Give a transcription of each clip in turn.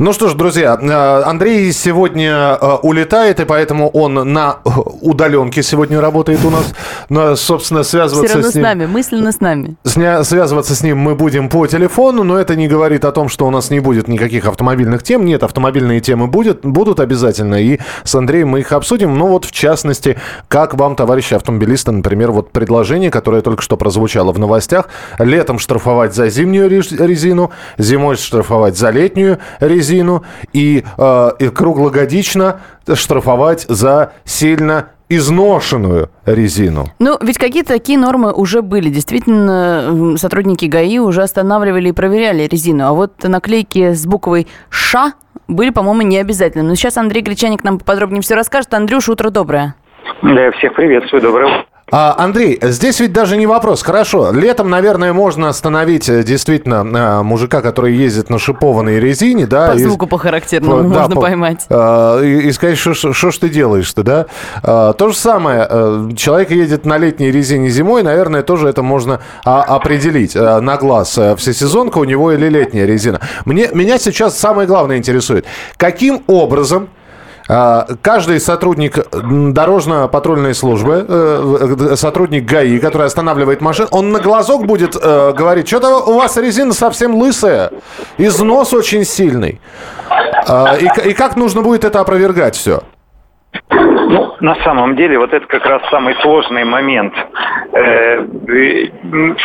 Ну что ж, друзья, э, Андрей сегодня э, улетает, и поэтому он на удаленке сегодня работает у нас. Но, собственно, связываться Все равно с ним... с нами, мысленно с нами. Сня- Связываться с ним мы будем по телефону, но это не говорит о том, что у нас не будет никаких автомобильных тем. Нет, автомобильные темы будет, будут обязательно, и с Андреем мы их обсудим. Ну вот, в частности, как вам, товарищи автомобилисты, например, вот предложение, которое только что прозвучало в новостях, летом штрафовать за зимнюю рез- резину, зимой штрафовать за летнюю резину и, э, и круглогодично штрафовать за сильно изношенную резину. Ну, ведь какие-то такие нормы уже были. Действительно, сотрудники ГАИ уже останавливали и проверяли резину. А вот наклейки с буквой «Ш» были, по-моему, не обязательны. Но сейчас Андрей Гречаник нам подробнее все расскажет. Андрюш, утро доброе. Да, я всех приветствую, доброе утро. А, Андрей, здесь ведь даже не вопрос. Хорошо, летом, наверное, можно остановить э, действительно э, мужика, который ездит на шипованной резине, да? По и- звуку, по характерному Да, можно по- поймать. а, и, и сказать, что что ж ты делаешь-то, да? А, то же самое, э, человек едет на летней резине зимой, наверное, тоже это можно а, определить э, на глаз, э, всесезонка у него или летняя резина. Мне, меня сейчас самое главное интересует, каким образом Каждый сотрудник дорожно-патрульной службы, э, э, сотрудник ГАИ, который останавливает машину, он на глазок будет э, говорить, что-то у вас резина совсем лысая, износ очень сильный. А, и как нужно будет это опровергать все? Ну, на самом деле, вот это как раз самый сложный момент. Э,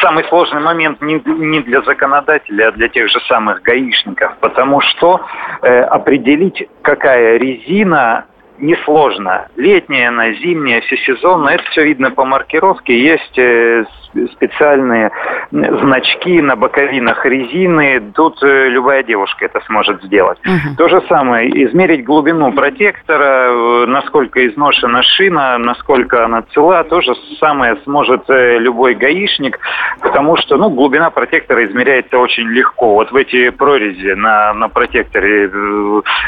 самый сложный момент не, не для законодателя, а для тех же самых гаишников. Потому что э, определить, какая резина несложно. Летняя она, зимняя, всесезонная. Это все видно по маркировке. Есть э, специальные значки на боковинах резины. Тут э, любая девушка это сможет сделать. То же самое, измерить глубину протектора, э, насколько изношена шина, насколько она цела, то же самое сможет любой гаишник, потому что ну, глубина протектора измеряется очень легко. Вот в эти прорези на, на протекторе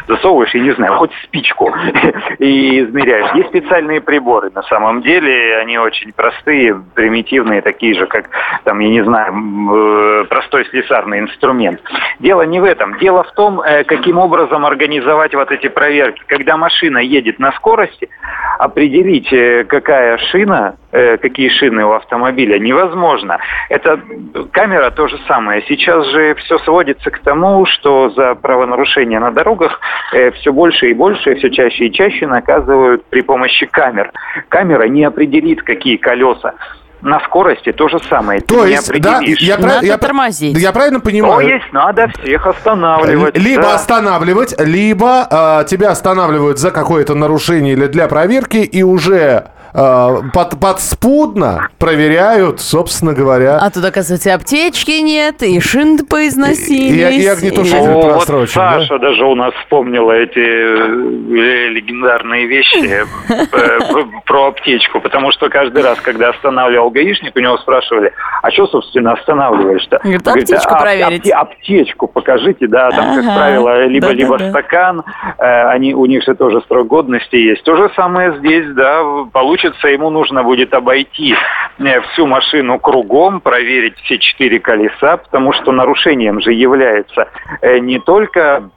засовываешь, я не знаю, хоть спичку и измеряешь. Есть специальные приборы на самом деле, они очень простые, примитивные, такие же, как, там, я не знаю, э, простой слесарный инструмент. Дело не в этом. Дело в том, э, каким образом организовать вот эти проверки. Когда машина едет на скорости, определить, э, какая шина, какие шины у автомобиля, невозможно. Это камера то же самое. Сейчас же все сводится к тому, что за правонарушения на дорогах все больше и больше, все чаще и чаще наказывают при помощи камер. Камера не определит, какие колеса. На скорости то же самое. Ты То не есть, да, я, Надо я, тормозить. я правильно То понимаю? есть надо всех останавливать. Либо да. останавливать, либо э, тебя останавливают за какое-то нарушение или для проверки, и уже э, под, подспудно проверяют, собственно говоря. А тут, оказывается, и аптечки нет, и шин поизносились. И- и огнетушитель. и- О, вот просрочен, да? Саша даже у нас вспомнила эти э, легендарные вещи э, про аптечку, потому что каждый раз, когда останавливал гаишник, у него спрашивали, а что, собственно, останавливаешь-то? Говорит, аптечку «А, проверить». апте- Аптечку покажите, да, там, как правило, либо, либо да-да-да. стакан, э, они, у них же тоже срок годности есть. То же самое здесь, да, получится, ему нужно будет обойти э, всю машину кругом, проверить все четыре колеса, потому что нарушением же является э, не только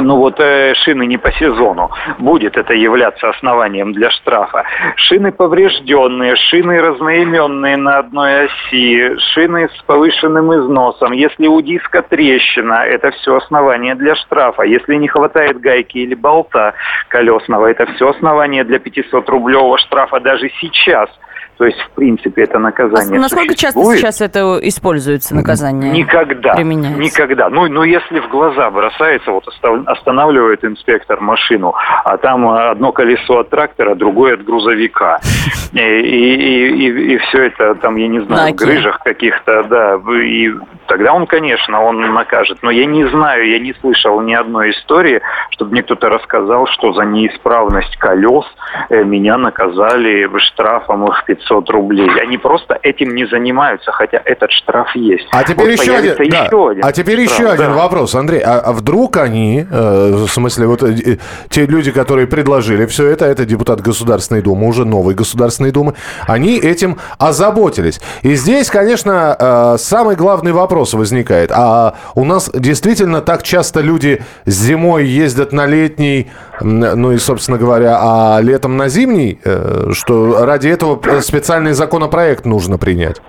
ну вот э, шины не по сезону. Будет это являться основанием для штрафа. Шины поврежденные, шины разноименные на одной оси, шины с повышенным износом. Если у диска трещина, это все основание для штрафа. Если не хватает гайки или болта колесного, это все основание для 500-рублевого штрафа даже сейчас. То есть, в принципе, это А наказание насколько часто сейчас это используется наказание? Никогда. применяется? Никогда. Ну, ну, если в глаза бросается, вот останавливает инспектор машину, а там одно колесо от трактора, другое от грузовика. И, и, и, все это там, я не На знаю, в грыжах каких-то, да. И тогда он, конечно, он накажет. Но я не знаю, я не слышал ни одной истории, чтобы мне кто-то рассказал, что за неисправность колес э, меня наказали штрафом в 500 500 рублей. Они просто этим не занимаются, хотя этот штраф есть. А теперь вот еще, один, да. еще один. А теперь штраф, еще один да. вопрос, Андрей. А, а вдруг они, э, в смысле, вот э, те люди, которые предложили все это, это депутат Государственной Думы, уже новой Государственной Думы, они этим озаботились. И здесь, конечно, э, самый главный вопрос возникает. А у нас действительно так часто люди зимой ездят на летний, ну и, собственно говоря, а летом на зимний, э, что ради этого специальный законопроект нужно принять?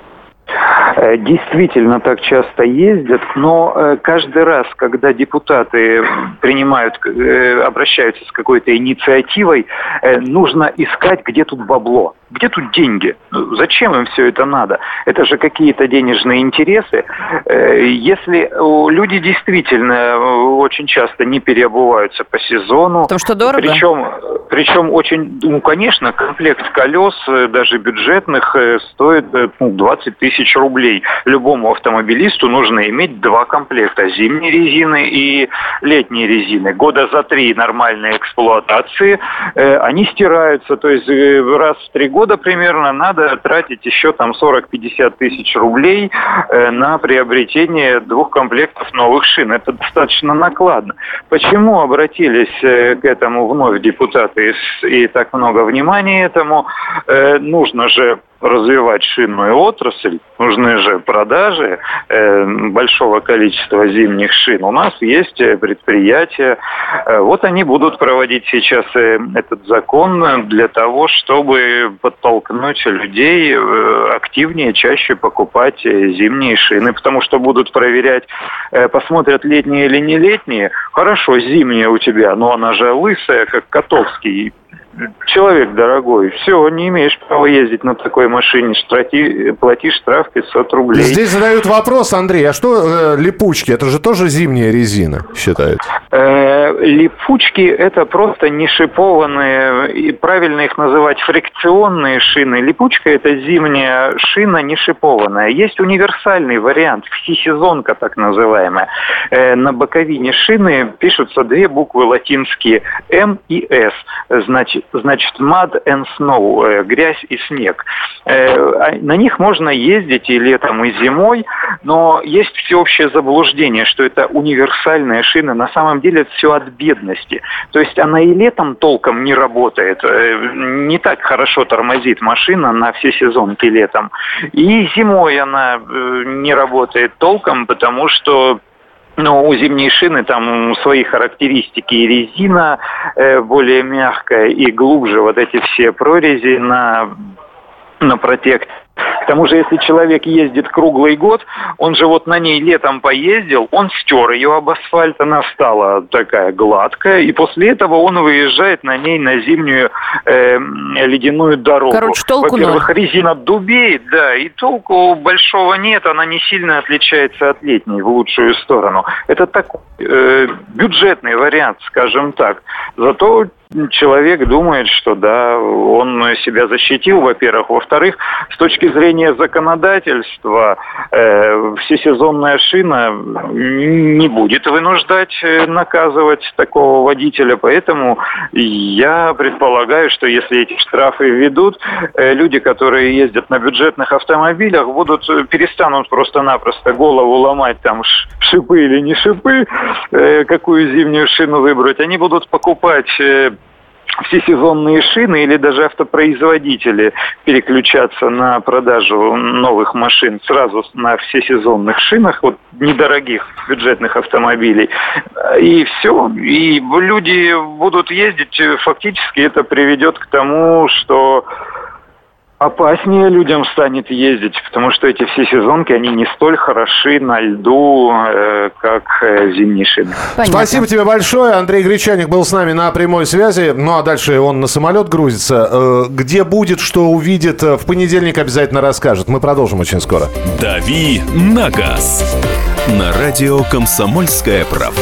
Э, действительно так часто ездят, но э, каждый раз, когда депутаты принимают, обращаются с какой-то инициативой, нужно искать, где тут бабло. Где тут деньги? Зачем им все это надо? Это же какие-то денежные интересы. Э, если люди действительно э, очень часто не переобуваются по сезону. Потому что дорого? Причем, причем очень, ну, конечно, комплект колес, э, даже бюджетных, стоит ну, 20 тысяч рублей. Любому автомобилисту нужно иметь два комплекта. Зимней резины и летней резины. Года за три нормальной эксплуатации они стираются. То есть раз в три года года примерно надо тратить еще там 40-50 тысяч рублей э, на приобретение двух комплектов новых шин. Это достаточно накладно. Почему обратились э, к этому вновь депутаты и так много внимания этому? Э, нужно же развивать шинную отрасль, нужны же продажи э, большого количества зимних шин. У нас есть э, предприятия, э, вот они будут проводить сейчас э, этот закон для того, чтобы подтолкнуть людей э, активнее, чаще покупать э, зимние шины, потому что будут проверять, э, посмотрят летние или не летние. Хорошо, зимняя у тебя, но она же лысая, как Котовский человек дорогой, все, не имеешь права ездить на такой машине, штрафи, плати штраф 500 рублей. Здесь задают вопрос, Андрей, а что э, липучки? Это же тоже зимняя резина, считается? Э, липучки это просто не шипованные, и правильно их называть фрикционные шины. Липучка это зимняя шина не шипованная. Есть универсальный вариант, всесезонка так называемая. Э, на боковине шины пишутся две буквы латинские М и С. Значит, значит, mud and snow, э, грязь и снег. Э, а на них можно ездить и летом, и зимой, но есть всеобщее заблуждение, что это универсальная шина. На самом деле это все от бедности. То есть она и летом толком не работает, э, не так хорошо тормозит машина на все сезонки летом. И зимой она не работает толком, потому что но у зимней шины там свои характеристики. И резина э, более мягкая, и глубже вот эти все прорези на, на протект к тому же, если человек ездит круглый год, он же вот на ней летом поездил, он стер ее об асфальт, она стала такая гладкая, и после этого он выезжает на ней на зимнюю э, ледяную дорогу. Короче, толку Во-первых, ноль. резина дубеет, да, и толку большого нет, она не сильно отличается от летней в лучшую сторону. Это такой э, бюджетный вариант, скажем так. Зато человек думает, что да, он себя защитил, во-первых. Во-вторых, с точки зрения законодательства, э, всесезонная шина не будет вынуждать э, наказывать такого водителя. Поэтому я предполагаю, что если эти штрафы введут, э, люди, которые ездят на бюджетных автомобилях, будут э, перестанут просто-напросто голову ломать там шипы или не шипы, э, какую зимнюю шину выбрать. Они будут покупать э, всесезонные шины или даже автопроизводители переключаться на продажу новых машин сразу на всесезонных шинах, вот недорогих бюджетных автомобилей. И все. И люди будут ездить. Фактически это приведет к тому, что опаснее людям станет ездить, потому что эти все сезонки, они не столь хороши на льду, э, как э, зимние шины. Понятно. Спасибо тебе большое. Андрей Гречаник был с нами на прямой связи. Ну, а дальше он на самолет грузится. Э, где будет, что увидит, э, в понедельник обязательно расскажет. Мы продолжим очень скоро. «Дави на газ» на радио «Комсомольская правда».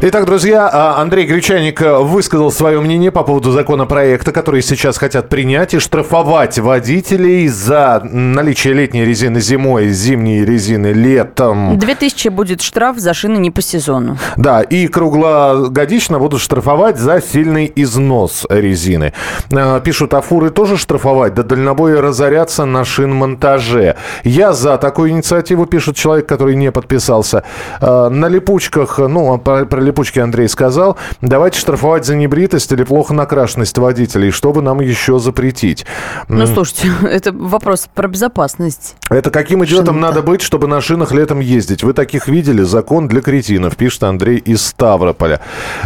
Итак, друзья, а, Андрей Гречаник э, высказал свое мнение по поводу законопроекта, который сейчас хотят принять и штрафовать водителей за наличие летней резины зимой, зимней резины летом. 2000 будет штраф за шины не по сезону. Да, и круглогодично будут штрафовать за сильный износ резины. Э, пишут, а фуры тоже штрафовать? Да дальнобои разорятся на шинмонтаже. Я за такую инициативу, пишет человек, который не подписался. Э, на липучках, ну, а про липучки Андрей сказал, давайте штрафовать за небритость или плохо накрашенность водителей, чтобы нам еще запретить. Ну, слушайте, это вопрос про безопасность. Это каким идиотом Шин надо быть, чтобы на шинах летом ездить? Вы таких видели? Закон для кретинов, пишет Андрей из Ставрополя.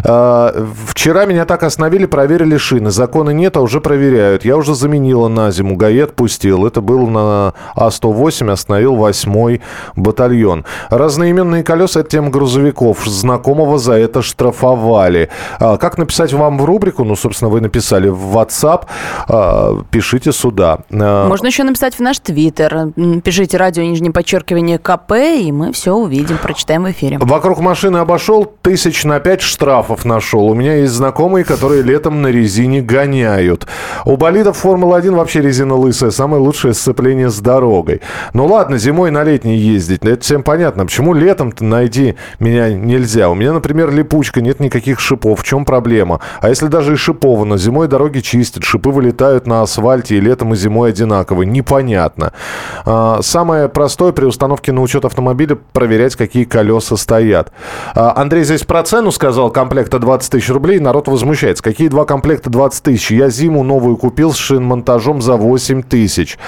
А, вчера меня так остановили, проверили шины. Закона нет, а уже проверяют. Я уже заменила на зиму, ГАИ отпустил. Это был на А108, остановил 8 батальон. Разноименные колеса – это тема грузовиков. Знакомого за это штрафовали. А, как написать вам в рубрику? Ну, собственно, вы написали в WhatsApp. А, пишите сюда. А, Можно еще написать в наш Твиттер. Пишите радио нижнее подчеркивание КП, и мы все увидим, прочитаем в эфире. Вокруг машины обошел, тысяч на пять штрафов нашел. У меня есть знакомые, которые летом на резине гоняют. У болидов Формулы-1 вообще резина лысая. Самое лучшее сцепление с дорогой. Ну ладно, зимой на летней ездить. Это всем понятно. Почему летом-то найти меня нельзя? У меня, например, например, липучка, нет никаких шипов. В чем проблема? А если даже и шиповано, зимой дороги чистят, шипы вылетают на асфальте и летом и зимой одинаково. Непонятно. А, самое простое при установке на учет автомобиля проверять, какие колеса стоят. А, Андрей здесь про цену сказал, комплекта 20 тысяч рублей, народ возмущается. Какие два комплекта 20 тысяч? Я зиму новую купил с шинмонтажом за 8 тысяч.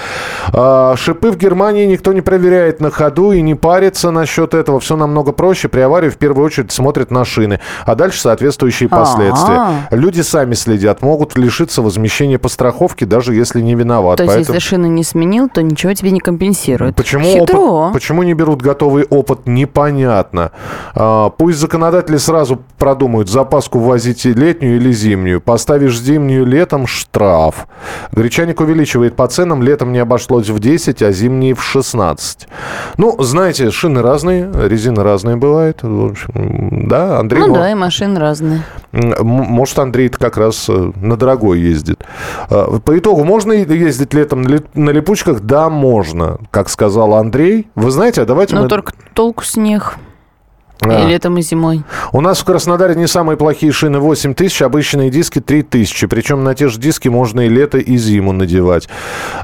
А, шипы в Германии никто не проверяет на ходу и не парится насчет этого. Все намного проще. При аварии в первую очередь смотрят на шины, а дальше соответствующие последствия. А-а-а. Люди сами следят, могут лишиться возмещения по страховке, даже если не виноват. То есть, если шины не сменил, то ничего тебе не компенсирует. Почему, Хитро. опыт, почему не берут готовый опыт, непонятно. А, пусть законодатели сразу продумают, запаску ввозить летнюю или зимнюю. Поставишь зимнюю летом – штраф. Гречаник увеличивает по ценам, летом не обошлось в 10, а зимние в 16. Ну, знаете, шины разные, резины разные бывают. В общем, да, Андрей... Ну да, и машины разные. Может, Андрей как раз э, на дорогой ездит. А, по итогу, можно ездить летом на липучках? Да, можно. Как сказал Андрей. Вы знаете, а давайте... Но мы... только толку с них. И летом, и зимой. У нас в Краснодаре не самые плохие шины 8 тысяч, обычные диски 3 тысячи. Причем на те же диски можно и лето, и зиму надевать.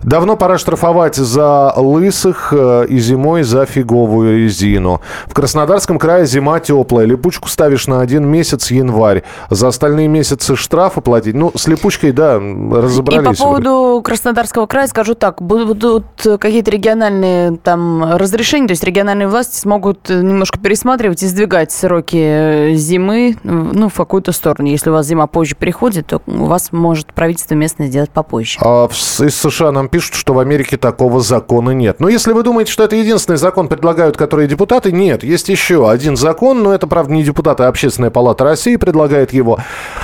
Давно пора штрафовать за лысых э, и зимой за фиговую резину. В Краснодарском крае зима теплая. Липучку ставишь на один месяц январь. За остальные месяцы штрафы платить. Ну, с липучкой, да, разобрались. И по поводу Краснодарского края скажу так. Будут какие-то региональные там разрешения, то есть региональные власти смогут немножко пересматривать можете сдвигать сроки э, зимы ну, в какую-то сторону. Если у вас зима позже приходит, то у вас может правительство местное сделать попозже. А из США нам пишут, что в Америке такого закона нет. Но если вы думаете, что это единственный закон предлагают, которые депутаты, нет. Есть еще один закон, но это, правда, не депутаты, а Общественная палата России предлагает его.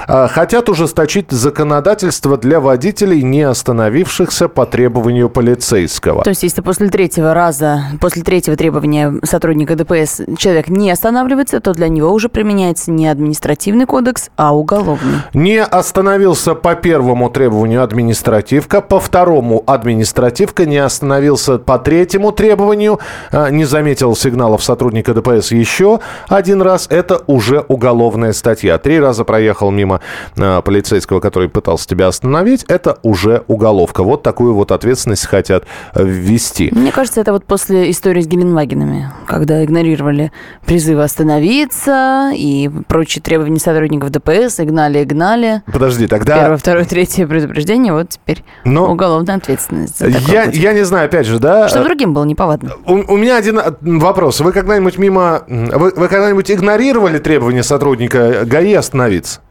А, хотят ужесточить законодательство для водителей, не остановившихся по требованию полицейского. То есть, если после третьего раза, после третьего требования сотрудника ДПС человек не остановился, останавливается, то для него уже применяется не административный кодекс, а уголовный. Не остановился по первому требованию административка, по второму административка, не остановился по третьему требованию, а, не заметил сигналов сотрудника ДПС еще один раз, это уже уголовная статья. Три раза проехал мимо а, полицейского, который пытался тебя остановить, это уже уголовка. Вот такую вот ответственность хотят ввести. Мне кажется, это вот после истории с Геленвагенами, когда игнорировали призыв призывы остановиться и прочие требования сотрудников ДПС, и гнали, и гнали. Подожди, тогда... Первое, второе, третье предупреждение, вот теперь Но... уголовная ответственность. Я, я не знаю, опять же, да... Что другим было неповадно. У, у меня один э, вопрос. Вы когда-нибудь мимо... Вы, вы когда-нибудь игнорировали требования сотрудника ГАИ остановиться?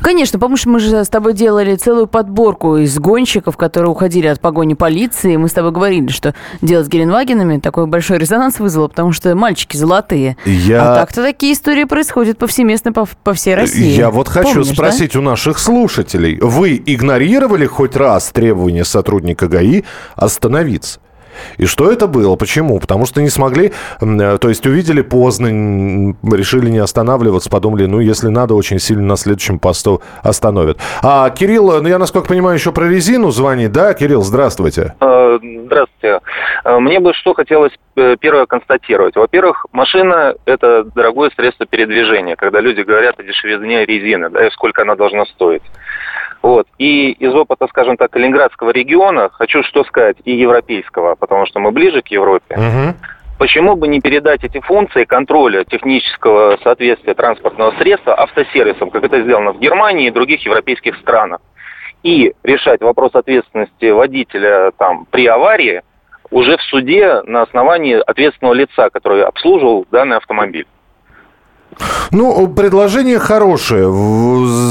Конечно, помнишь, мы же с тобой делали целую подборку из гонщиков, которые уходили от погони полиции. Мы с тобой говорили, что делать с Геленвагенами такой большой резонанс вызвало, потому что мальчики золотые. Я... А так-то такие истории происходят повсеместно по, по всей России. Я вот хочу Помнишь, спросить у наших слушателей. Вы игнорировали хоть раз требования сотрудника ГАИ остановиться? И что это было? Почему? Потому что не смогли, э, то есть увидели поздно, решили не останавливаться, подумали, ну, если надо, очень сильно на следующем посту остановят. А Кирилл, ну, я, насколько понимаю, еще про резину звонит, да? Кирилл, здравствуйте. Э, здравствуйте. Э, мне бы что хотелось первое констатировать. Во-первых, машина – это дорогое средство передвижения, когда люди говорят о дешевизне резины, да, и сколько она должна стоить. Вот. И из опыта, скажем так, Калининградского региона, хочу что сказать, и европейского, потому что мы ближе к Европе, Угу. Почему бы не передать эти функции контроля технического соответствия транспортного средства автосервисам, как это сделано в Германии и других европейских странах, и решать вопрос ответственности водителя там, при аварии уже в суде на основании ответственного лица, который обслуживал данный автомобиль? Ну, предложение хорошее.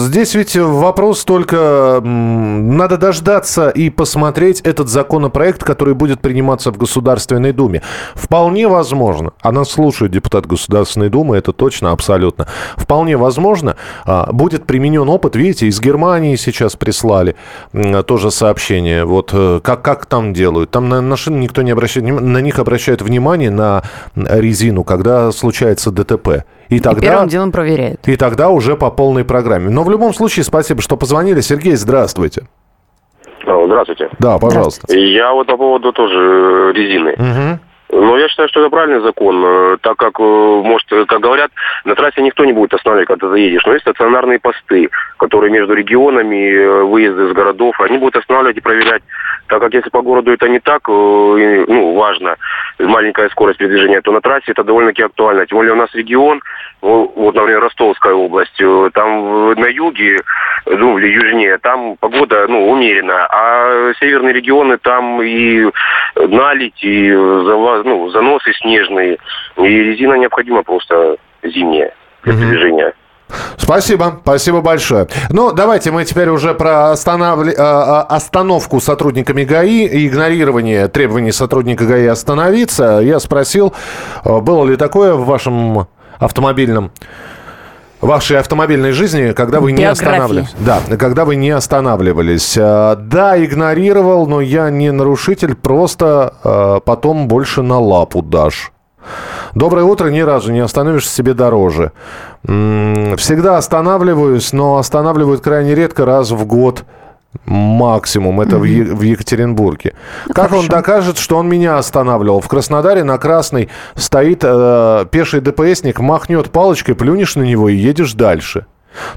Здесь ведь вопрос только... Надо дождаться и посмотреть этот законопроект, который будет приниматься в Государственной Думе. Вполне возможно, а нас слушает депутат Государственной Думы, это точно, абсолютно. Вполне возможно, а, будет применен опыт, видите, из Германии сейчас прислали тоже сообщение, вот э, как, как там делают. Там на машины никто не обращает, на них обращают внимание на резину, когда случается ДТП. И И тогда... первым делом проверяют. И тогда уже по полной программе. Но в любом случае, спасибо, что позвонили. Сергей, здравствуйте. Здравствуйте. Да, пожалуйста. Я вот по поводу тоже э, резины. Мгм. Но я считаю, что это правильный закон, э, так как, э, может, э, как говорят, на трассе никто не будет останавливать, когда заедешь. Но есть стационарные посты, которые между регионами, выезды из городов, они будут останавливать и проверять. Так как если по городу это не так, ну, важно, маленькая скорость передвижения, то на трассе это довольно-таки актуально. Тем более у нас регион, ну, вот, например, Ростовская область, там на юге, ну, или южнее, там погода, ну, умеренная, а северные регионы, там и налить, и зава- ну, заносы снежные, и резина необходима просто зимняя для Мгм. движения. Спасибо, спасибо большое. Ну, давайте мы теперь уже про а, а, остановку сотрудниками ГАИ и игнорирование требований сотрудника ГАИ остановиться. Я спросил, было ли такое в вашем автомобильном вашей автомобильной жизни, когда вы не Биографии. останавливались. Да, когда вы не останавливались. А, Да, игнорировал, но я не нарушитель, просто а, потом больше на лапу дашь. Доброе утро, ни разу не остановишься себе дороже. Всегда останавливаюсь, но останавливают крайне редко, раз в год максимум. Это в, Е- в Екатеринбурге. как он докажет, что он меня останавливал? В Краснодаре на Красной стоит э, пеший ДПСник, махнет палочкой, плюнешь на него и едешь дальше.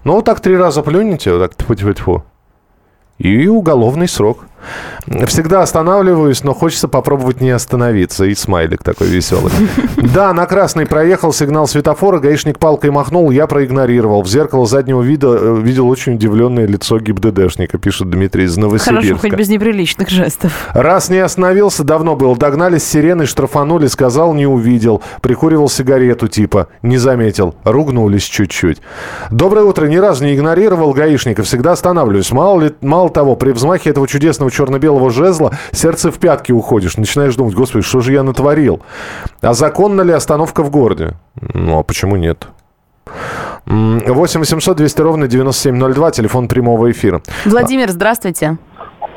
Ну, вот так три раза плюнете, вот так тьфу-тьфу-тьфу. И уголовный срок. Всегда останавливаюсь, но хочется попробовать не остановиться. И смайлик такой веселый. Да, на красный проехал сигнал светофора, гаишник палкой махнул, я проигнорировал. В зеркало заднего вида э, видел очень удивленное лицо ГИБДДшника, пишет Дмитрий из Хорошо, Новосибирска. хоть без неприличных жестов. Раз не остановился, давно был. Догнали с сиреной, штрафанули, сказал, не увидел. Прикуривал сигарету типа, не заметил. Ругнулись чуть-чуть. Доброе утро. Ни разу не игнорировал гаишника. Всегда останавливаюсь. Мало, ли, мало того, при взмахе этого чудесного черно-белого жезла сердце в пятки уходишь. Начинаешь думать, господи, что же я натворил? А законна ли остановка в городе? Ну, а почему нет? М, 8 800 200 ровно 9702, телефон прямого эфира. Владимир, здравствуйте.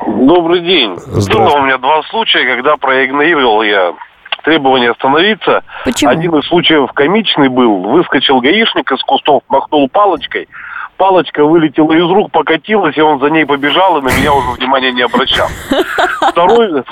Добрый день. Здравствуйте. Было у меня два случая, когда проигнорировал я требование остановиться. Почему? Один из случаев комичный был. Выскочил гаишник из кустов, махнул палочкой. Палочка вылетела из рук, покатилась, и он за ней побежал, и на меня уже внимания не обращал. Второй,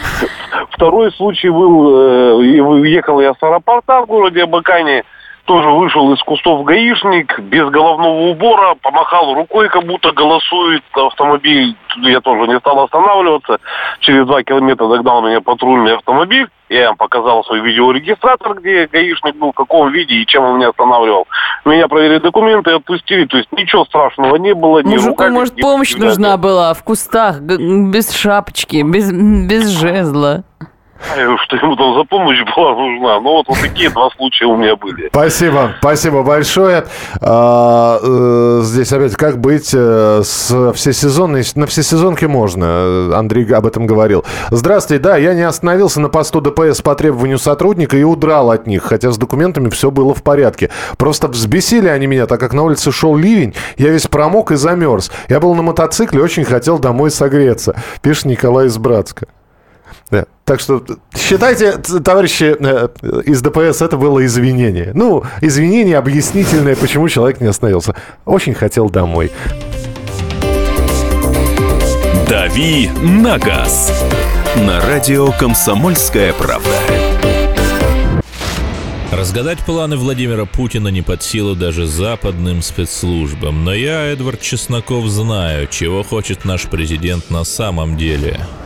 второй случай был, э, и уехал я с аэропорта в городе Абакане, тоже вышел из кустов гаишник, без головного убора, помахал рукой, как будто голосует автомобиль. Я тоже не стал останавливаться. Через два километра догнал меня патрульный автомобиль. Я им показал свой видеорегистратор, где гаишник был, в каком виде и чем он меня останавливал. Меня проверили документы и отпустили. То есть ничего страшного не было. ни Мужику, руками, может, помощь нужна была в кустах, без шапочки, без, без жезла. Что ему там за помощь была нужна. Ну, вот, вот такие два случая у меня были. Спасибо, спасибо большое. А, э, здесь опять, как быть э, с всесезонной... На всесезонке можно, Андрей об этом говорил. Здравствуйте, да, я не остановился на посту ДПС по требованию сотрудника и удрал от них, хотя с документами все было в порядке. Просто взбесили они меня, так как на улице шел ливень, я весь промок и замерз. Я был на мотоцикле, очень хотел домой согреться, пишет Николай из Братска. Да. Так что считайте, товарищи э, из ДПС, это было извинение. Ну, извинение объяснительное, почему человек не остановился. Очень хотел домой. «Дави на газ» на радио «Комсомольская правда». Разгадать планы Владимира Путина не под силу даже западным спецслужбам. Но я, Эдвард Чесноков, знаю, чего хочет наш президент на самом деле –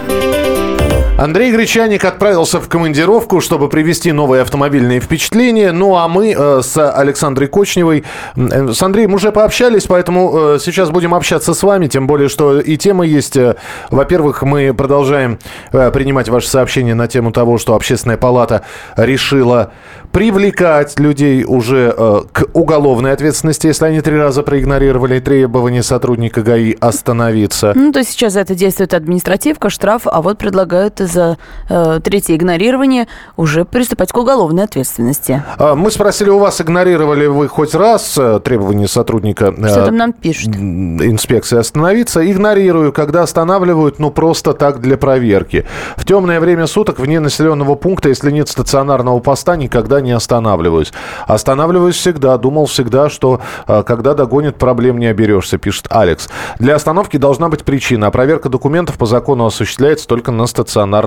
Андрей Гречаник отправился в командировку, чтобы привести новые автомобильные впечатления. Ну, а мы э, с Александрой Кочневой, э, с Андреем уже пообщались, поэтому э, сейчас будем общаться с вами, тем более, что и темы есть. Э, во-первых, мы продолжаем э, принимать ваши сообщения на тему того, что Общественная палата решила привлекать людей уже э, к уголовной ответственности, если они три раза проигнорировали требования сотрудника ГАИ остановиться. Ну, то есть сейчас за это действует административка, штраф, а вот предлагают за э, третье игнорирование уже приступать к уголовной ответственности. А, мы спросили у вас, игнорировали вы хоть раз э, требования сотрудника э, Что там нам пишут? инспекции остановиться? Игнорирую, когда останавливают, ну просто так для проверки. В темное время суток вне населенного пункта, если нет стационарного поста, никогда не останавливаюсь. Останавливаюсь всегда, думал всегда, что э, когда догонит, проблем не оберешься, пишет Алекс. Для остановки должна быть причина, а проверка документов по закону осуществляется только на стационарном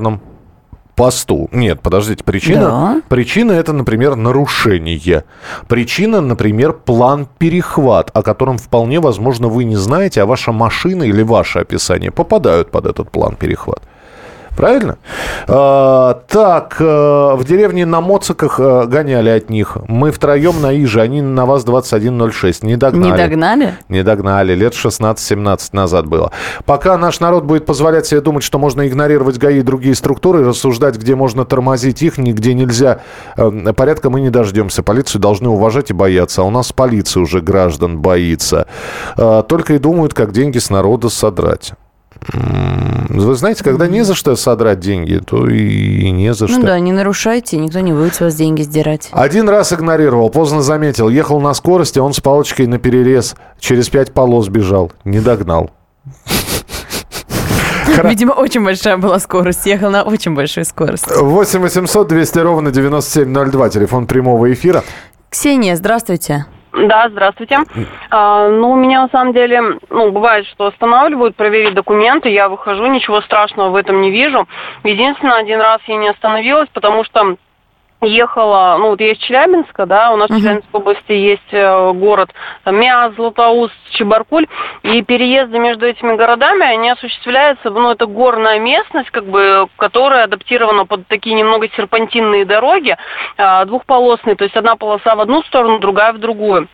посту. Нет, подождите, причина, да. причина это, например, нарушение. Причина, например, план перехват, о котором вполне возможно вы не знаете, а ваша машина или ваше описание попадают под этот план перехват. Правильно? А, так, а, в деревне на моциках а, гоняли от них. Мы втроем на Иже, они на вас 2106. Не догнали. Не догнали? Не догнали. Лет 16-17 назад было. Пока наш народ будет позволять себе думать, что можно игнорировать ГАИ и другие структуры, рассуждать, где можно тормозить их, нигде нельзя, э, порядка мы не дождемся. Полицию должны уважать и бояться. А у нас полиция уже граждан боится. Только и думают, как деньги с народа содрать. Вы знаете, когда не за что содрать деньги, то и не за ну что. Ну да, не нарушайте, никто не будет с вас деньги сдирать. Один раз игнорировал, поздно заметил. Ехал на скорости, он с палочкой на перерез. Через пять полос бежал. Не догнал. Видимо, очень большая была скорость. Ехал на очень большой скорости. 8 800 200 ровно 9702. Телефон прямого эфира. Ксения, здравствуйте. Да, здравствуйте. А, ну, меня на самом деле, ну, бывает, что останавливают проверить документы, я выхожу, ничего страшного в этом не вижу. Единственное, один раз я не остановилась, потому что ехала, ну вот я из Челябинска, да, у нас uh-huh. в Челябинской области есть э, город Мя, Златоуст, Чебаркуль, и переезды между этими городами, они осуществляются, ну это горная местность, как бы, которая адаптирована под такие немного серпантинные дороги, э, двухполосные, то есть одна полоса в одну сторону, другая в другую.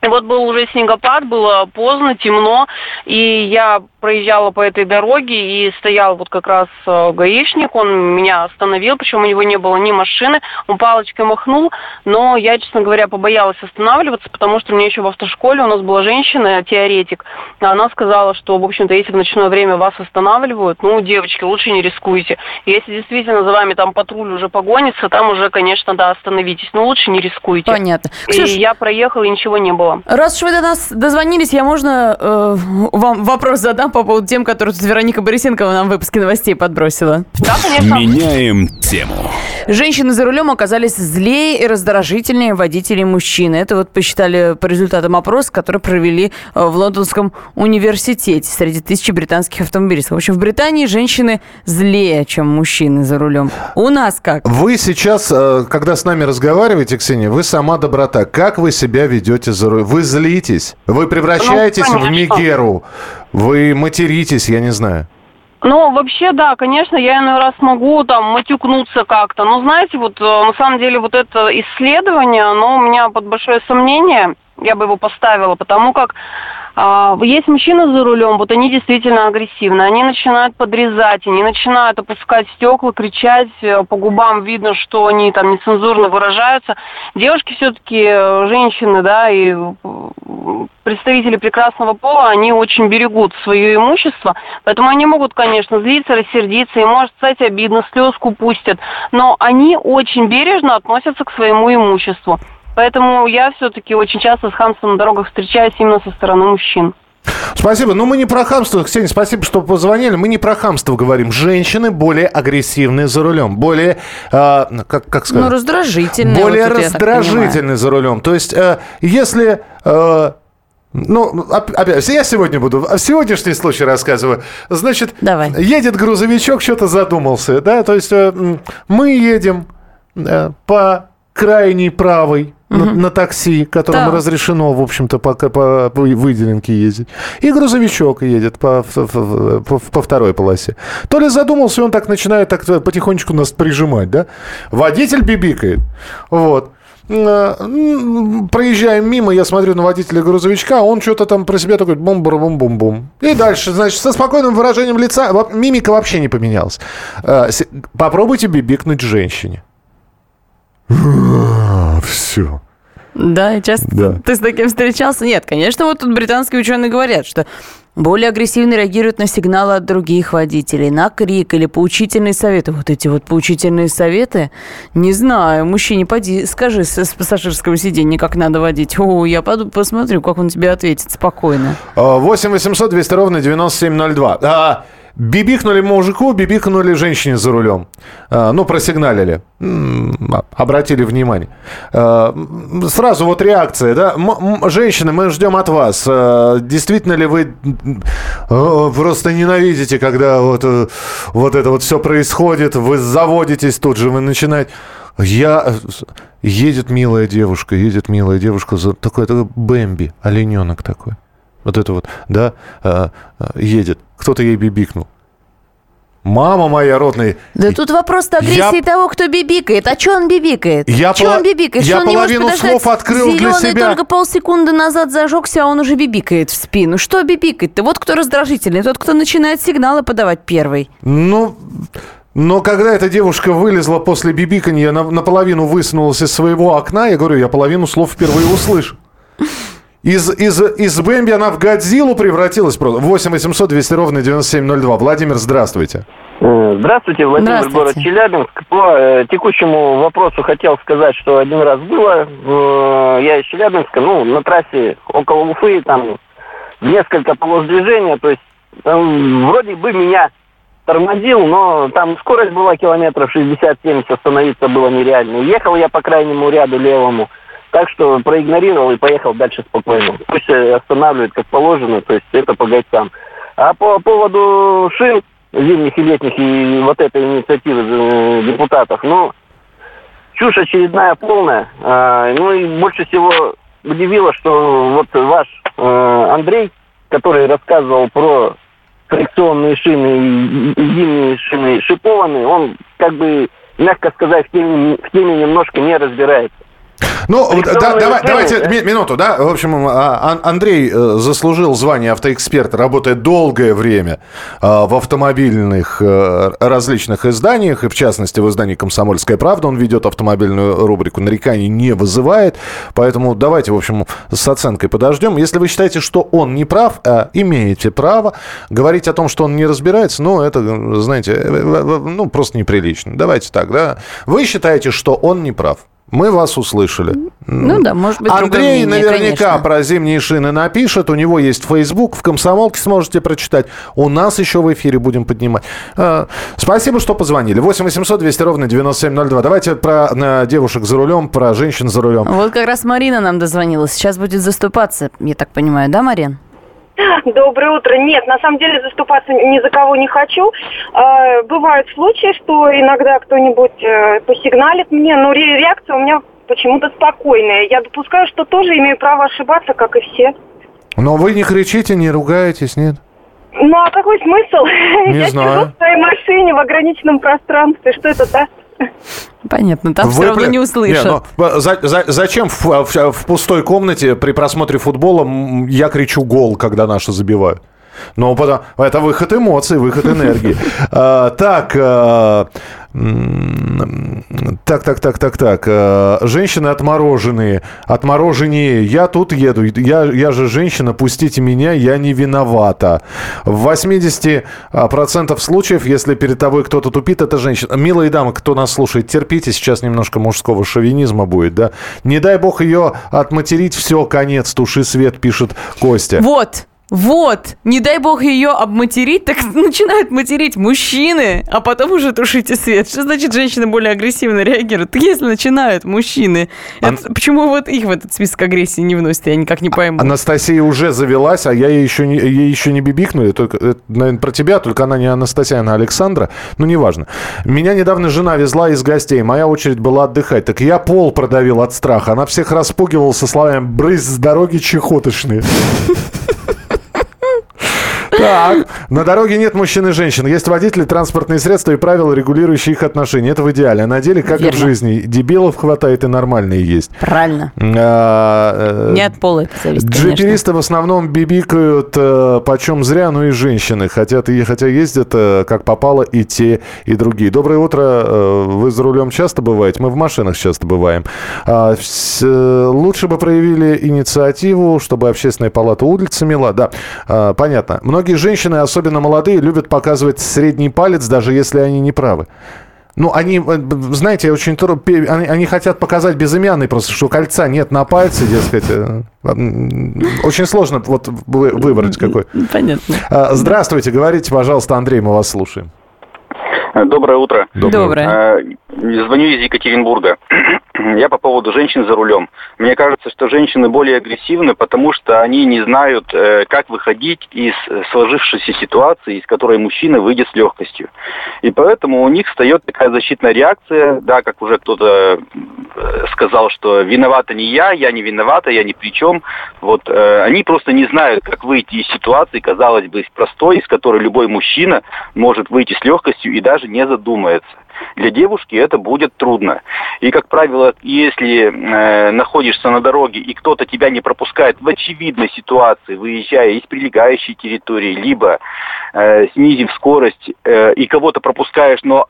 И вот был уже снегопад, было поздно, темно, и я проезжала по этой дороге, и стоял вот как раз э, гаишник, он меня остановил, причем у него не было ни машины, он палочкой махнул, но я, честно говоря, побоялась останавливаться, потому что у меня еще в автошколе у нас была женщина, теоретик, она сказала, что, в общем-то, если в ночное время вас останавливают, ну, девочки, лучше не рискуйте. Если действительно за вами там патруль уже погонится, там уже, конечно, да, остановитесь, но лучше не рискуйте. Понятно. Ксюш, и я проехала, и ничего не было. Раз уж вы до нас дозвонились, я можно э, вам вопрос задам? По поводу тем, которые тут Вероника Борисенкова нам в выпуске новостей подбросила. Да, конечно. Меняем тему. Женщины за рулем оказались злее и раздражительнее водителей мужчин. Это вот посчитали по результатам опроса, который провели э, в Лондонском университете среди тысячи британских автомобилистов. В общем, в Британии женщины злее, чем мужчины за рулем. У нас как? Вы сейчас, э, когда с нами разговариваете, Ксения, вы сама доброта. Как вы себя ведете за рулем? Вы злитесь? Вы превращаетесь Ну, в. Мегеру? Вы материтесь, я не знаю. Ну, вообще, да, конечно, я иной раз могу там матюкнуться как-то. Но, знаете, вот э, на самом деле вот это исследование, оно у меня под большое сомнение, я бы его поставила, потому как есть мужчины за рулем, вот они действительно агрессивны, они начинают подрезать, они начинают опускать стекла, кричать, э, по губам видно, что они там нецензурно выражаются. Девушки все-таки, женщины, да, и э, представители прекрасного пола, они очень берегут свое имущество, поэтому они могут, конечно, злиться, рассердиться, и может стать обидно, слезку пустят, но они очень бережно относятся к своему имуществу. Поэтому я все-таки очень часто с хамством на дорогах встречаюсь именно со стороны мужчин. Спасибо. Ну, мы не про хамство. Ксения, спасибо, что позвонили. Мы не про хамство говорим. Женщины более агрессивные за рулем. Более, э, как, как сказать? Ну, раздражительные. более вот раздражительны за рулем. То есть, э, если... э, ну, оп- опять, я сегодня буду, а сегодняшний случай рассказываю. Значит, Давай. едет грузовичок, что-то задумался, да, то есть э, мы едем э, по крайней правой на, на такси, которому Так. разрешено, в общем-то, по, по вы- выделенке ездить. И грузовичок едет по, по, по второй полосе. То ли задумался, и он так начинает так потихонечку нас прижимать, да? Водитель бибикает. Вот. Э, Проезжаем мимо, я смотрю на водителя грузовичка, он что-то там про себя такой бум бум бум бум И дальше, значит, со спокойным выражением лица, мимика вообще не поменялась. Э, Попробуйте бибикнуть женщине. Все. Да, и часто Да. ты с таким встречался? Нет, конечно, вот тут британские ученые говорят, что более агрессивно реагируют на сигналы от других водителей, на крик или поучительные советы. Вот эти вот поучительные советы, не знаю, мужчине, поди, скажи с, с пассажирского сиденья, как надо водить. О, я поду, посмотрю, как он тебе ответит спокойно. 8 800 200 ровно 9702. А, бибикнули мужику, бибикнули женщине за рулем. А, ну, просигналили. А- Обратили внимание. А, Сразу вот реакция, да? Женщины, мы ждем от вас. Действительно ли вы просто ненавидите, когда вот, э, вот это вот все происходит, вы заводитесь тут же, вы начинаете... Я... э, Едет милая девушка, едет милая девушка, такой, такой Бэмби, олененок такой. Вот это вот, да, а, а, едет. Кто-то ей бибикнул. Мама моя родная. Да тут вопрос-то агрессии Я- того, кто бибикает. А что он бибикает? Я Чё пола- он бибикает? я Что он не может половину слов открыл для Зелёный себя. только полсекунды назад зажегся, а он уже бибикает в спину. Что бибикает-то? Вот кто раздражительный, тот, кто начинает сигналы подавать первый. Ну, но когда эта девушка вылезла после бибиканья, на- наполовину высунулась из своего окна, я говорю, я половину слов впервые услышал. Из, из, из Бэмби она в Годзиллу превратилась просто. 8 800 200 ровно 9702. Владимир, здравствуйте. Э, Здравствуйте, Владимир, Здравствуйте. город Челябинск. По э, текущему вопросу хотел сказать, что один раз было, э, я из Челябинска, ну, на трассе около Уфы, там несколько полос движения, то есть там вроде бы меня тормозил, но там скорость была километров 60-70, остановиться было нереально. Ехал я по крайнему ряду левому, так что проигнорировал и поехал дальше спокойно. Пусть э, останавливает как положено, то есть это по гайцам. А по поводу шин зимних и летних и вот этой инициативы э, депутатов, ну, чушь очередная полная. А, ну и больше всего удивило, что вот ваш э, Андрей, который рассказывал про фрикционные шины и зимние шины шипованные, он как бы, мягко сказать, в теме, в теме немножко не разбирается. Ну, да, давай, давайте да? ми- минуту, да. В общем, Ан- Андрей э, заслужил звание автоэксперта, работает долгое время а, в автомобильных э, различных изданиях, и в частности в издании «Комсомольская правда». Он ведет автомобильную рубрику «Нареканий не вызывает». Поэтому давайте, в общем, с оценкой подождем. Если вы считаете, что он не прав, а имеете право говорить о том, что он не разбирается, ну, это, знаете, э, э, э, ну, просто неприлично. Давайте так, да. Вы считаете, что он не прав? Мы вас услышали. Ну да, может быть, Андрей мнение, наверняка конечно. про зимние шины напишет. У него есть Facebook, в комсомолке сможете прочитать. У нас еще в эфире будем поднимать. Э, Спасибо, что позвонили. 8 800 200 ровно 9702. Давайте про э, девушек за рулем, про женщин за рулем. Вот как раз Марина нам дозвонилась. Сейчас будет заступаться, я так понимаю, да, Марин? Доброе утро. Нет, на самом деле заступаться ни за кого не хочу. Э, бывают случаи, что иногда кто-нибудь э, посигналит мне, но ре- реакция у меня почему-то спокойная. Я допускаю, что тоже имею право ошибаться, как и все. Но вы не кричите, не ругаетесь, нет? Ну а какой смысл? Не Я знаю. сижу в своей машине в ограниченном пространстве. Что это даст? Понятно, там все Вы равно пля- не услышат. Не, ну, за- за- зачем в, в- в пустой комнате при просмотре футбола я кричу гол, когда наши забивают? Ну, потому- это выход эмоций, выход энергии. А, Так, а, так, так, так, так, так. а, Женщины отмороженные, отмороженнее. Я тут еду, я, я же женщина, пустите меня, я не виновата. В 80% случаев, если перед тобой кто-то тупит, это женщина. Милые дамы, кто нас слушает, терпите, сейчас немножко мужского шовинизма будет, да? Не дай бог ее отматерить, все, конец, туши свет, пишет Костя. Вот, вот, не дай бог ее обматерить, так начинают материть мужчины, а потом уже тушите свет. Что значит женщины более агрессивно реагируют? Если начинают мужчины, это- почему вот их в этот список агрессии не вносят, я никак не пойму. Анастасия уже завелась, а я ей еще не, ей еще не бибикнули. Только, это, наверное, про тебя, только она не Анастасия, она Александра. Ну, неважно. Меня недавно жена везла из гостей. Моя очередь была отдыхать. Так я пол продавил от страха. Она всех распугивала со словами «брысь с дороги чехоточные». Так, на дороге нет мужчин и женщин. Есть водители, транспортные средства и правила, регулирующие их отношения. Это в идеале. А на деле, как и в Верно. жизни, дебилов хватает и нормальные есть. Правильно. А, э, Не от пола это зависит. Джиперисты в основном бибикают э, почем зря, ну и женщины. Хотят, и, хотя ездят э, как попало и те, и другие. Доброе утро. э, Вы за рулем часто бываете? Мы в машинах часто бываем. А, вс- э, лучше бы проявили инициативу, чтобы общественная палата улицы мила. Да, а, понятно. Многие женщины, особенно молодые, любят показывать средний палец, даже если они не правы. Ну, они, э, знаете, очень трудно, они, они хотят показать безымянный просто, что кольца нет на пальце, дескать. э, Очень сложно вот вы- выбрать какой. Понятно. А, Здравствуйте, говорите, пожалуйста, Андрей, мы вас слушаем. Доброе утро. Доброе. Э, Звоню из Екатеринбурга. Я по поводу женщин за рулем. Мне кажется, что женщины более агрессивны, потому что они не знают, э, как выходить из э, сложившейся ситуации, из которой мужчина выйдет с легкостью. И поэтому у них встает такая защитная реакция, да, как уже кто-то э, сказал, что виновата не я, я не виновата, я ни при чем. Вот они просто не знают, как выйти из ситуации, казалось бы, простой, из которой любой мужчина может выйти с легкостью и даже не задумается. Для девушки это будет трудно. И, как правило, если э, находишься на дороге и кто-то тебя не пропускает в очевидной ситуации, выезжая из прилегающей территории, либо э, снизив скорость э, и кого-то пропускаешь, но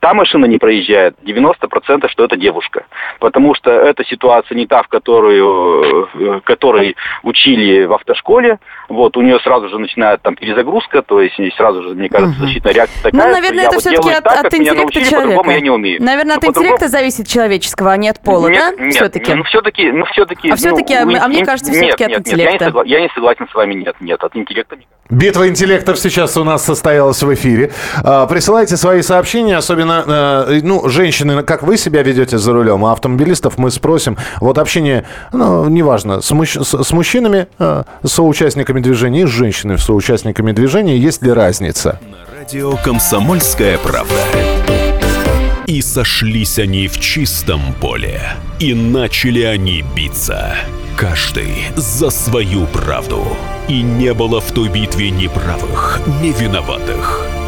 та машина не проезжает, 90% что это девушка. Потому что эта ситуация не та, в которую, э, которой учили в автошколе. Вот, у нее сразу же начинает там перезагрузка, то есть сразу же, мне кажется, защитная реакция такая. Ну, наверное, это вот все-таки от, так, от интеллекта научили, человека. по-другому я не умею. Наверное, от Ну, по-другому- интеллекта зависит человеческого, а не от пола, нет, да? нет, все-таки. Ну, все-таки, ну, все-таки. А всё-таки, а мне- а мне кажется, всё-таки от нет, Нет, интеллекта. я не, согла- я не согласен с вами, нет, нет, от интеллекта никак. Битва интеллектов сейчас у нас состоялась в эфире. А, Присылайте свои сообщения, особенно, э, ну, женщины, как вы себя ведете за рулем, а автомобилистов мы спросим. Вот общение, ну, неважно, с, мужч- с- мужчинами, э, соучастниками движения и с женщинами, соучастниками движения, есть ли разница? Радио «Комсомольская правда». И сошлись они в чистом поле. И начали они биться. Каждый за свою правду. И не было в той битве ни правых, ни виноватых.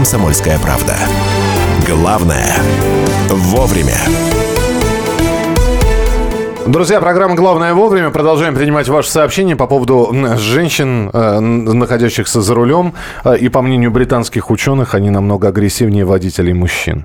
«Комсомольская правда». Главное – вовремя. Друзья, программа «Главное вовремя». Продолжаем принимать ваши сообщения по поводу женщин, э, находящихся за рулем. Э, И по мнению британских ученых, они намного агрессивнее водителей мужчин.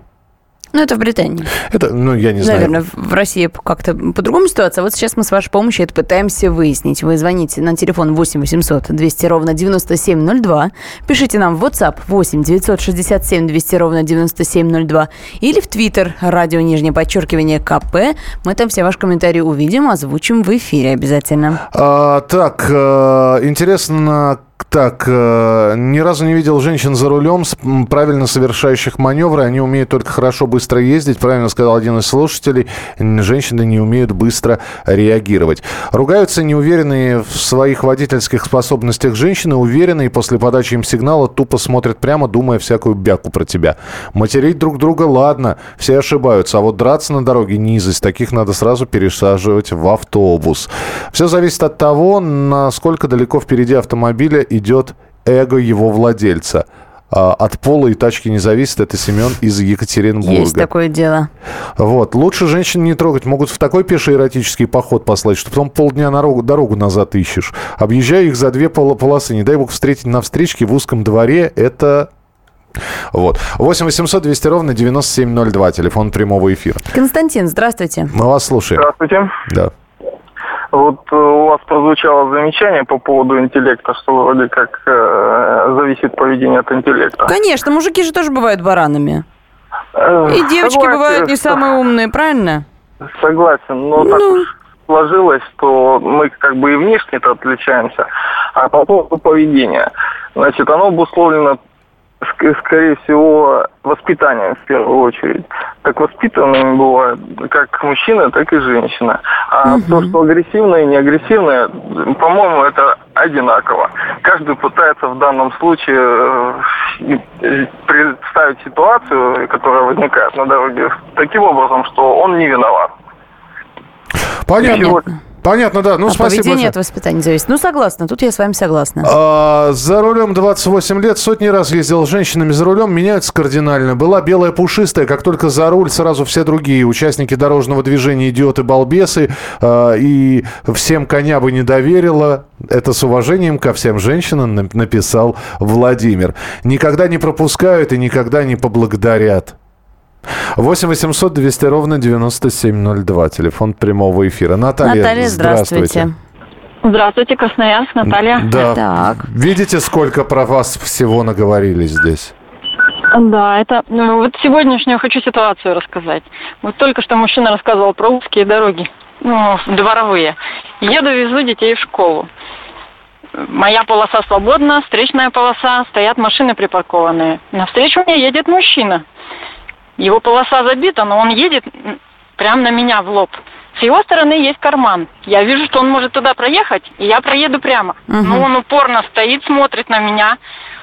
Ну, это в Британии. Это, ну, я не знаю. Наверное, в России как-то по-другому ситуация. Вот сейчас мы с вашей помощью это пытаемся выяснить. Вы звоните на телефон 8 800 200 ровно 9702. Пишите нам в WhatsApp 8 967 200 ровно 9702. Или в Twitter радио нижнее подчеркивание КП. Мы там все ваши комментарии увидим, озвучим в эфире обязательно. А, так, э, интересно, так, э, ни разу не видел женщин за рулем, правильно совершающих маневры. Они умеют только хорошо быстро ездить. Правильно сказал один из слушателей. Женщины не умеют быстро реагировать. Ругаются неуверенные в своих водительских способностях женщины, уверенные после подачи им сигнала тупо смотрят прямо, думая всякую бяку про тебя. Материть друг друга, ладно, все ошибаются. А вот драться на дороге низость. Таких надо сразу пересаживать в автобус. Все зависит от того, насколько далеко впереди автомобиля идет эго его владельца. А, От пола и тачки не зависит. Это Семен из Екатеринбурга. Есть такое дело. Вот. Лучше женщин не трогать. Могут в такой пеший эротический поход послать, что потом полдня дорогу, дорогу назад ищешь. Объезжая их за две пол- полосы. Не дай бог встретить на встречке в узком дворе. Это... Вот. 8 800 200 ровно 9702. Телефон прямого эфира. Константин, здравствуйте. Мы вас слушаем. Здравствуйте. Да. Вот э, у вас прозвучало замечание по поводу интеллекта, что вроде как э, зависит поведение от интеллекта. Конечно, мужики же тоже бывают баранами. Э, И девочки согласен, бывают не самые умные, правильно? Согласен, но так Ну. уж сложилось, что мы как бы и внешне-то отличаемся. А по поводу поведения, значит, оно обусловлено скорее всего, воспитанием в первую очередь. Так воспитанными бывают как мужчина, так и женщина. А то, что агрессивное и неагрессивное, по-моему, это одинаково. Каждый пытается в данном случае э, представить ситуацию, которая возникает на дороге, таким образом, что он не виноват. Понятно. Понятно, да. Ну, а спасибо поведение большое. от воспитания зависит. Ну, согласна, тут я с вами согласна. А, за рулем 28 лет, сотни раз ездил с женщинами за рулем, меняются кардинально. Была белая пушистая, как только за руль, сразу все другие участники дорожного движения, идиоты-балбесы, а, и всем коня бы не доверила. Это с уважением ко всем женщинам на- написал Владимир. Никогда не пропускают и никогда не поблагодарят. 8 800 200 ровно 9702. Телефон прямого эфира. Наталья, Наталья, здравствуйте. Здравствуйте, Красноярск, Наталья. Да. Видите, сколько про вас всего наговорили здесь? Да, это ну, вот сегодняшнюю хочу ситуацию рассказать. Вот только что мужчина рассказывал про узкие дороги, ну, дворовые. Еду, везу детей в школу. Моя полоса свободна, встречная полоса, стоят машины припаркованные. Навстречу мне едет мужчина. Его полоса забита, но он едет прямо на меня в лоб. С его стороны есть карман. Я вижу, что он может туда проехать, и я проеду прямо. Но он упорно стоит, смотрит на меня,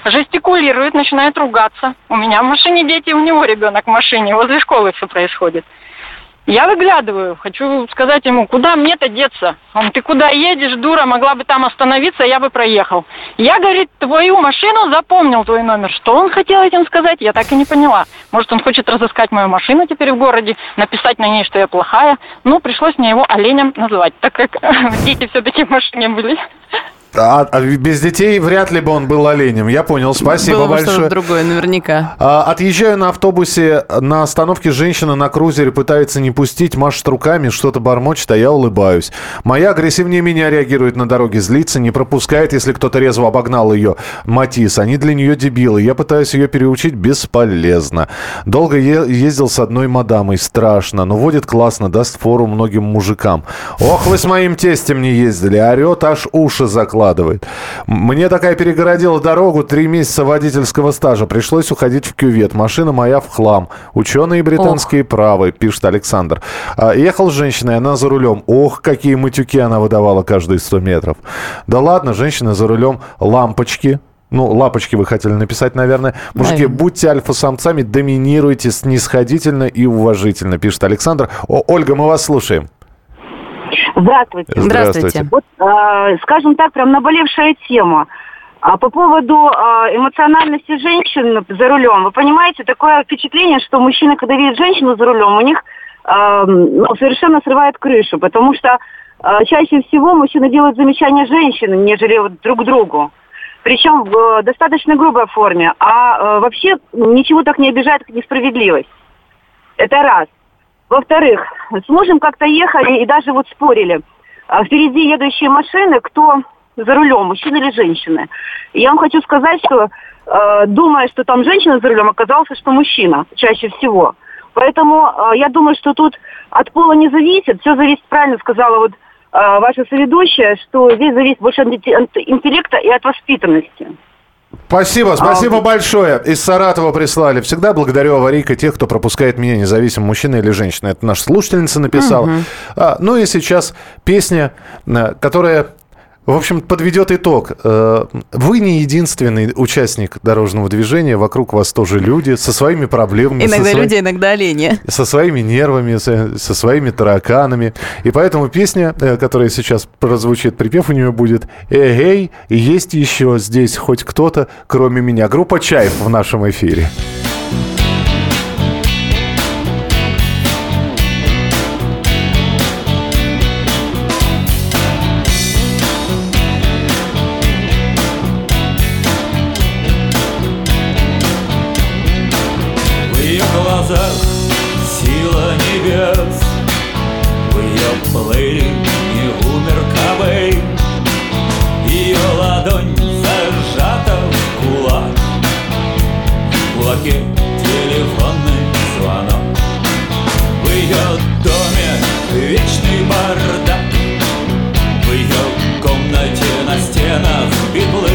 жестикулирует, начинает ругаться. У меня в машине дети, у него ребенок в машине, возле школы все происходит. Я выглядываю, хочу сказать ему, куда мне-то деться? Он, ты куда едешь, дура, могла бы там остановиться, я бы проехал. Я, говорит, твою машину запомнил, твой номер. Что он хотел этим сказать, я так и не поняла. Может, он хочет разыскать мою машину теперь в городе, написать на ней, что я плохая. Ну, пришлось мне его оленем называть, так как дети все-таки в машине были. А, а без детей вряд ли бы он был оленем. Я понял, спасибо Было бы большое. что-то другое, наверняка. А, Отъезжаю на автобусе, на остановке женщина на крузере пытается не пустить, машет руками, что-то бормочет, а я улыбаюсь. Моя агрессивнее меня реагирует на дороге, злится, не пропускает, если кто-то резво обогнал ее. Матис, они для нее дебилы. Я пытаюсь ее переучить, бесполезно. Долго е- ездил с одной мадамой, страшно, но водит классно, даст фору многим мужикам. Ох, вы с моим тестем не ездили, орет, аж уши закладывает. Докладывает. Мне такая перегородила дорогу, три месяца водительского стажа. Пришлось уходить в кювет. Машина моя в хлам. Ученые британские правы, пишет Александр. А, ехал с женщиной, она за рулем. Ох, какие матюки она выдавала каждые 100 метров. Да ладно, женщина за рулем. Лампочки, ну, лапочки вы хотели написать, наверное. Мужики, Наверное. будьте альфа-самцами, доминируйте снисходительно и уважительно, пишет Александр. О, Ольга, мы вас слушаем. Здравствуйте. Здравствуйте. Вот, э, скажем так, прям наболевшая тема. А по поводу э, эмоциональности женщин за рулем, вы понимаете, такое впечатление, что мужчины, когда видят женщину за рулем, у них э, ну, совершенно срывает крышу, потому что э, чаще всего мужчины делают замечания женщинам, нежели вот друг другу. Причем в э, достаточно грубой форме. А э, вообще ничего так не обижает, как несправедливость. Это раз. Во-вторых, с мужем как-то ехали и даже вот спорили. А Впереди едущие машины, кто за рулем, мужчина или женщина. И я вам хочу сказать, что э, думая, что там женщина за рулем, оказалось, что мужчина чаще всего. Поэтому э, я думаю, что тут от пола не зависит. Все зависит, правильно сказала вот э, ваша соведущая, что здесь зависит больше от инте- от интеллекта и от воспитанности. Спасибо, спасибо большое. Из Саратова прислали. Всегда благодарю аварийка тех, кто пропускает меня, независимо, мужчина или женщина. Это наша слушательница написала. Мгм. А, ну и сейчас песня, э, которая... В общем, подведет итог. Э, Вы не единственный участник дорожного движения. Вокруг вас тоже люди со своими проблемами. со Иногда свои- люди, иногда олени. со своими нервами, со, со своими тараканами. И поэтому песня, э, которая сейчас прозвучит, припев у нее будет «Эгей, есть еще здесь хоть кто-то, кроме меня». Группа «Чаев» в нашем эфире. В на стенах битлы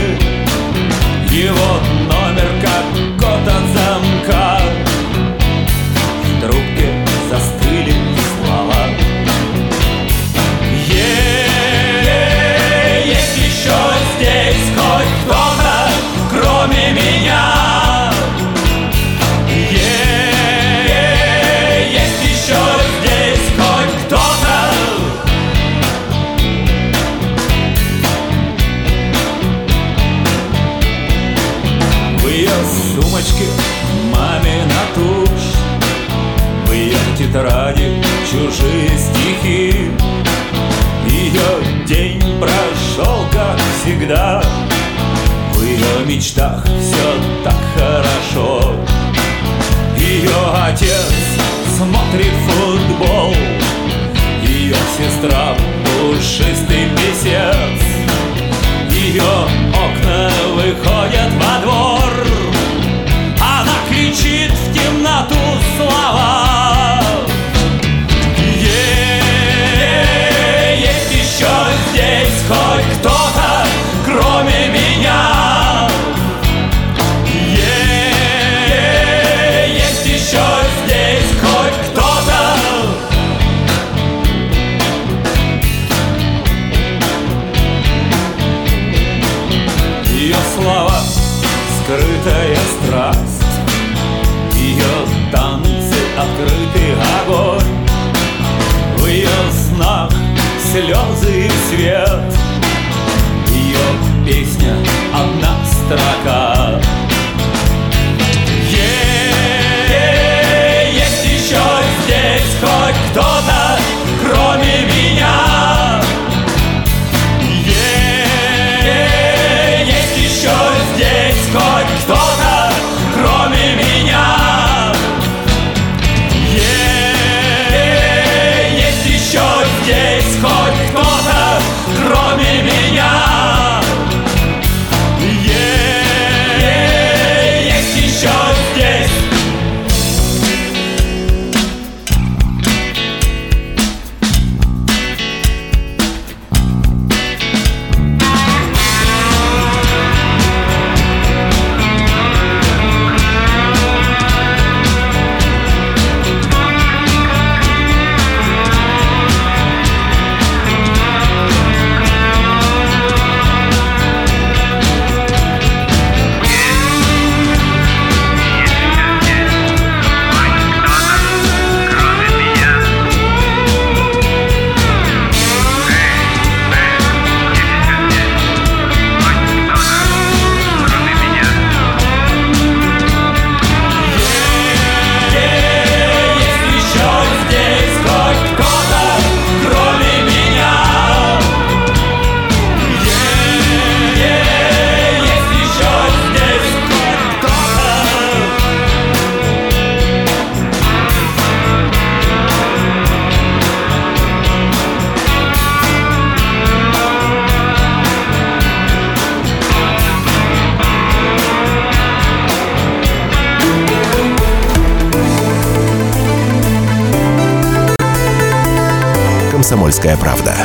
«Комсомольская правда».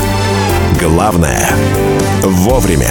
Главное – вовремя.